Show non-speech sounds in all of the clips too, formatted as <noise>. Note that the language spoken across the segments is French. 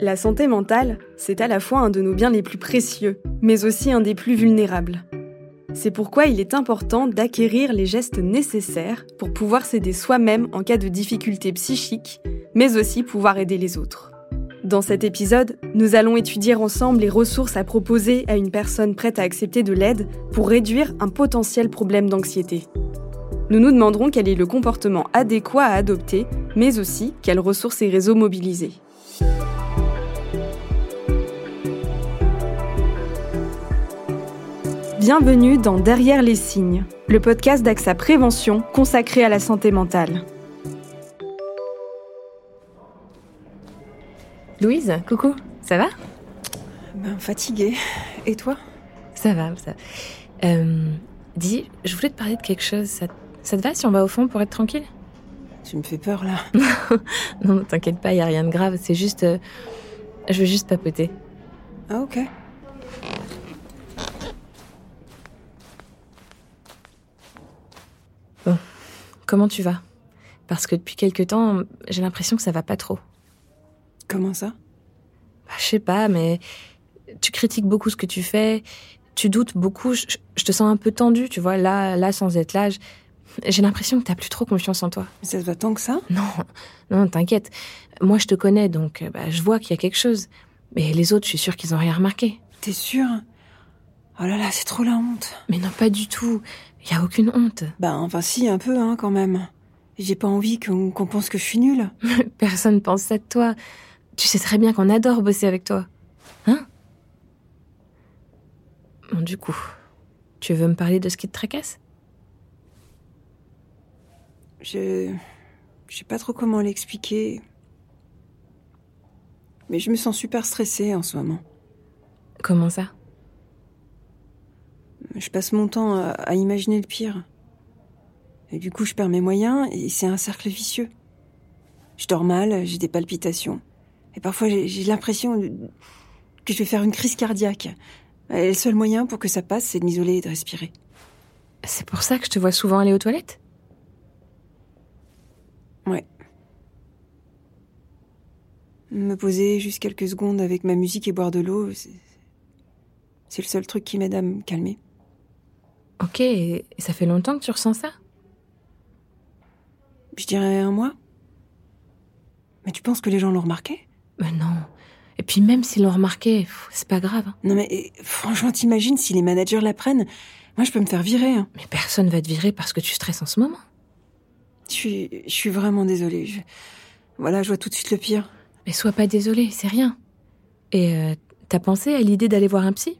La santé mentale, c'est à la fois un de nos biens les plus précieux, mais aussi un des plus vulnérables. C'est pourquoi il est important d'acquérir les gestes nécessaires pour pouvoir s'aider soi-même en cas de difficultés psychiques, mais aussi pouvoir aider les autres. Dans cet épisode, nous allons étudier ensemble les ressources à proposer à une personne prête à accepter de l'aide pour réduire un potentiel problème d'anxiété. Nous nous demanderons quel est le comportement adéquat à adopter, mais aussi quelles ressources et réseaux mobiliser. Bienvenue dans Derrière les signes, le podcast d'AXA Prévention consacré à la santé mentale. Louise, coucou, ça va? Ben fatiguée. Et toi? Ça va, ça. Euh, dis, je voulais te parler de quelque chose. Ça, ça te va si on va au fond pour être tranquille? Tu me fais peur là. <laughs> non, t'inquiète pas, y a rien de grave. C'est juste, euh, je veux juste papoter. Ah ok. Comment tu vas? Parce que depuis quelque temps, j'ai l'impression que ça va pas trop. Comment ça? Bah, je sais pas, mais tu critiques beaucoup ce que tu fais, tu doutes beaucoup, je, je te sens un peu tendue, tu vois, là, là, sans être là, j'ai l'impression que t'as plus trop confiance en toi. Mais ça te va tant que ça? Non, non, t'inquiète. Moi, je te connais, donc bah, je vois qu'il y a quelque chose. Mais les autres, je suis sûre qu'ils ont rien remarqué. T'es sûre? Oh là là, c'est trop la honte. Mais non, pas du tout. Il y a aucune honte. <laughs> Ben enfin si, un peu hein quand même. J'ai pas envie qu'on qu'on pense que je suis nulle. <laughs> Personne pense ça de toi. Tu sais très bien qu'on adore bosser avec toi. Hein? Bon, du coup, tu veux me parler de ce qui te tracasse? Je... Je sais pas trop comment l'expliquer. Mais je me sens super stressée en ce moment. Comment ça? Je passe mon temps à, à imaginer le pire. Et du coup, je perds mes moyens et c'est un cercle vicieux. Je dors mal, j'ai des palpitations. Et parfois, j'ai l'impression que je vais faire une crise cardiaque. Et le seul moyen pour que ça passe, c'est de m'isoler et de respirer. C'est pour ça que je te vois souvent aller aux toilettes? Ouais. Me poser juste quelques secondes avec ma musique et boire de l'eau, c'est le seul truc qui m'aide à me calmer. Ok, et ça fait longtemps que tu ressens ça? Je dirais un mois. Mais tu penses que les gens l'ont remarqué? Mais non. Et puis même s'ils l'ont remarqué, c'est pas grave. hein. Non mais franchement, t'imagines si les managers l'apprennent? Moi, je peux me faire virer. hein. Mais personne va te virer parce que tu stresses en ce moment. Je suis, je suis vraiment désolée. Je- Voilà, je vois tout de suite le pire. Mais sois pas désolé, c'est rien. Et euh, t'as pensé à l'idée d'aller voir un psy?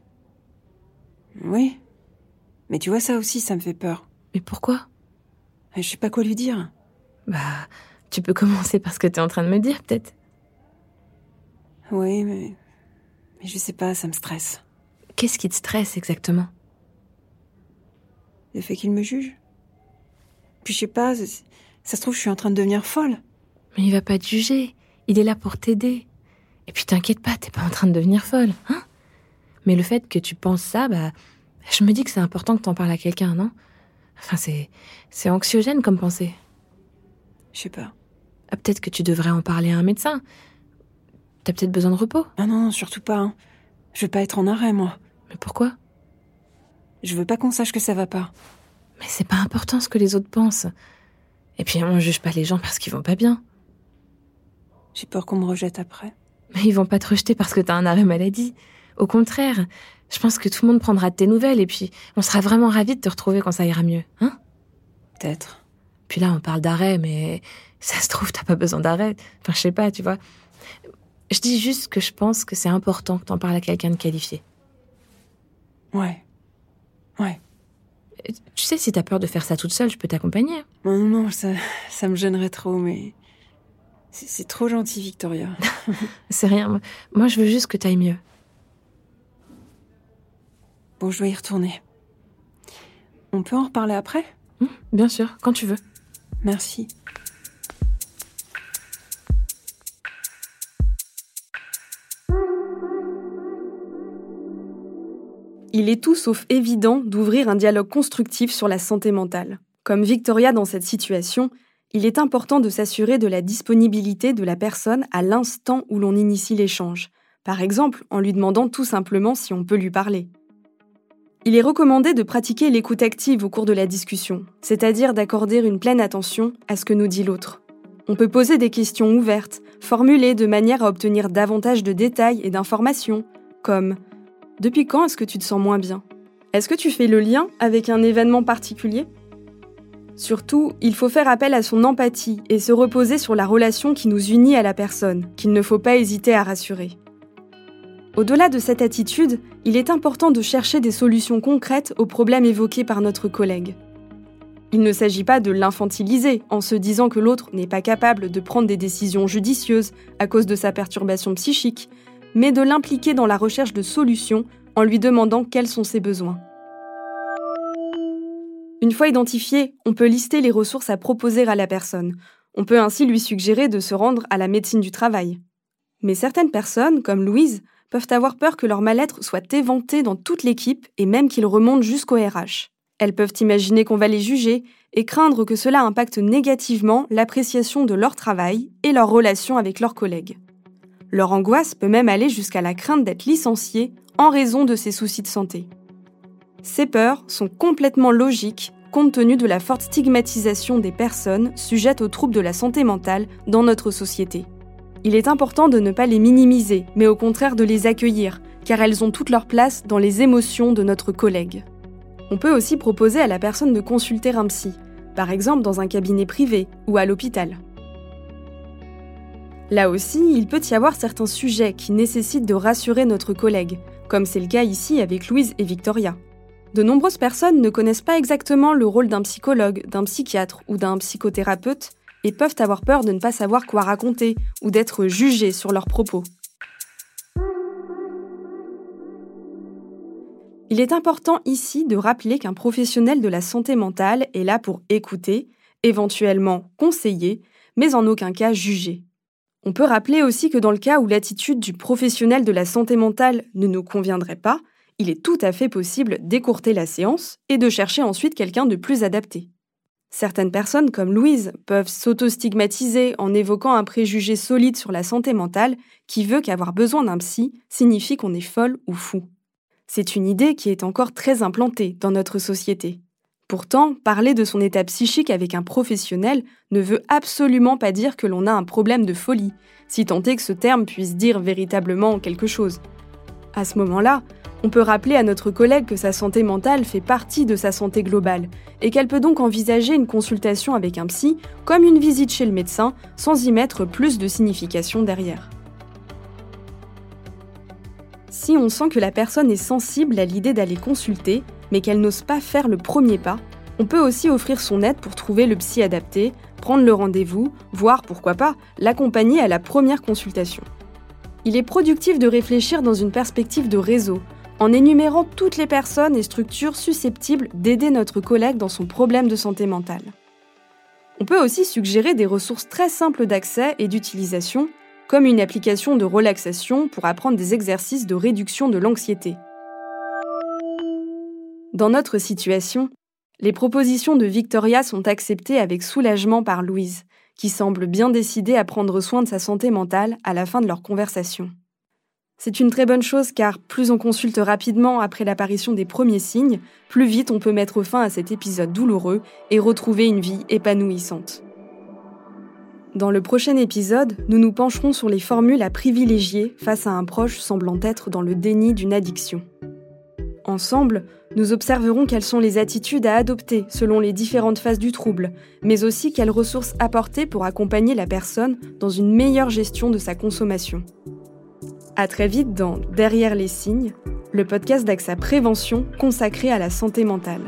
Oui. Mais tu vois, ça aussi, ça me fait peur. Mais pourquoi? Je sais pas quoi lui dire. Bah, tu peux <laughs> commencer par ce que t'es en train de me dire, peut-être. Oui, mais... Mais je sais pas, ça me stresse. Qu'est-ce qui te stresse exactement? Le fait qu'il me juge. Puis je sais pas, ça se trouve, je suis en train de devenir folle. Mais il va pas te juger. Il est là pour t'aider. Et puis t'inquiète pas, t'es pas en train de devenir folle, hein? Mais le fait que tu penses ça, bah, je me dis que c'est important que t'en parles à quelqu'un, non? Enfin, c'est, c'est anxiogène comme pensée. Je sais pas. Ah, peut-être que tu devrais en parler à un médecin. T'as peut-être besoin de repos. Ah non, non, surtout pas. hein. Je veux pas être en arrêt, moi. Mais pourquoi? Je veux pas qu'on sache que ça va pas. Mais c'est pas important ce que les autres pensent. Et puis on juge pas les gens parce qu'ils vont pas bien. J'ai peur qu'on me rejette après. Mais ils vont pas te rejeter parce que t'as un arrêt maladie. Au contraire, je pense que tout le monde prendra de tes nouvelles et puis on sera vraiment ravis de te retrouver quand ça ira mieux, hein? Peut-être. Puis là, on parle d'arrêt, mais ça se trouve, t'as pas besoin d'arrêt. Enfin, je sais pas, tu vois. Je dis juste que je pense que c'est important que t'en parles à quelqu'un de qualifié. Ouais. Ouais. Tu sais, si t'as peur de faire ça toute seule, je peux t'accompagner. Non, non, non, ça, ça me gênerait trop, mais... C'est c'est trop gentil, Victoria. <laughs> C'est rien. Moi, je veux juste que t'ailles mieux. Bon, je dois y retourner. On peut en reparler après? Hum, bien sûr, quand tu veux. Merci. Il est tout sauf évident d'ouvrir un dialogue constructif sur la santé mentale. Comme Victoria dans cette situation, il est important de s'assurer de la disponibilité de la personne à l'instant où l'on initie l'échange, par exemple en lui demandant tout simplement si on peut lui parler. Il est recommandé de pratiquer l'écoute active au cours de la discussion, c'est-à-dire d'accorder une pleine attention à ce que nous dit l'autre. On peut poser des questions ouvertes, formulées de manière à obtenir davantage de détails et d'informations, comme ⁇ Depuis quand est-ce que tu te sens moins bien? Est-ce que tu fais le lien avec un événement particulier ?⁇ Surtout, il faut faire appel à son empathie et se reposer sur la relation qui nous unit à la personne, qu'il ne faut pas hésiter à rassurer. Au-delà de cette attitude, il est important de chercher des solutions concrètes aux problèmes évoqués par notre collègue. Il ne s'agit pas de l'infantiliser en se disant que l'autre n'est pas capable de prendre des décisions judicieuses à cause de sa perturbation psychique, mais de l'impliquer dans la recherche de solutions en lui demandant quels sont ses besoins. Une fois identifié, on peut lister les ressources à proposer à la personne. On peut ainsi lui suggérer de se rendre à la médecine du travail. Mais certaines personnes, comme Louise, peuvent avoir peur que leur mal-être soit éventé dans toute l'équipe et même qu'il remonte jusqu'au RH. Elles peuvent imaginer qu'on va les juger et craindre que cela impacte négativement l'appréciation de leur travail et leur relation avec leurs collègues. Leur angoisse peut même aller jusqu'à la crainte d'être licenciée en raison de ces soucis de santé. Ces peurs sont complètement logiques compte tenu de la forte stigmatisation des personnes sujettes aux troubles de la santé mentale dans notre société. Il est important de ne pas les minimiser, mais au contraire de les accueillir, car elles ont toute leur place dans les émotions de notre collègue. On peut aussi proposer à la personne de consulter un psy, par exemple dans un cabinet privé ou à l'hôpital. Là aussi, il peut y avoir certains sujets qui nécessitent de rassurer notre collègue, comme c'est le cas ici avec Louise et Victoria. De nombreuses personnes ne connaissent pas exactement le rôle d'un psychologue, d'un psychiatre ou d'un psychothérapeute et peuvent avoir peur de ne pas savoir quoi raconter ou d'être jugées sur leurs propos. Il est important ici de rappeler qu'un professionnel de la santé mentale est là pour écouter, éventuellement conseiller, mais en aucun cas juger. On peut rappeler aussi que dans le cas où l'attitude du professionnel de la santé mentale ne nous conviendrait pas, il est tout à fait possible d'écourter la séance et de chercher ensuite quelqu'un de plus adapté. Certaines personnes, comme Louise, peuvent s'auto-stigmatiser en évoquant un préjugé solide sur la santé mentale qui veut qu'avoir besoin d'un psy signifie qu'on est folle ou fou. C'est une idée qui est encore très implantée dans notre société. Pourtant, parler de son état psychique avec un professionnel ne veut absolument pas dire que l'on a un problème de folie, si tant est que ce terme puisse dire véritablement quelque chose. À ce moment-là, on peut rappeler à notre collègue que sa santé mentale fait partie de sa santé globale et qu'elle peut donc envisager une consultation avec un psy comme une visite chez le médecin sans y mettre plus de signification derrière. Si on sent que la personne est sensible à l'idée d'aller consulter, mais qu'elle n'ose pas faire le premier pas, on peut aussi offrir son aide pour trouver le psy adapté, prendre le rendez-vous, voire pourquoi pas l'accompagner à la première consultation. Il est productif de réfléchir dans une perspective de réseau, en énumérant toutes les personnes et structures susceptibles d'aider notre collègue dans son problème de santé mentale. On peut aussi suggérer des ressources très simples d'accès et d'utilisation, comme une application de relaxation pour apprendre des exercices de réduction de l'anxiété. Dans notre situation, les propositions de Victoria sont acceptées avec soulagement par Louise, qui semble bien décidée à prendre soin de sa santé mentale à la fin de leur conversation. C'est une très bonne chose car plus on consulte rapidement après l'apparition des premiers signes, plus vite on peut mettre fin à cet épisode douloureux et retrouver une vie épanouissante. Dans le prochain épisode, nous nous pencherons sur les formules à privilégier face à un proche semblant être dans le déni d'une addiction. Ensemble, nous observerons quelles sont les attitudes à adopter selon les différentes phases du trouble, mais aussi quelles ressources apporter pour accompagner la personne dans une meilleure gestion de sa consommation. À très vite dans Derrière les signes, le podcast d'AXA Prévention consacré à la santé mentale.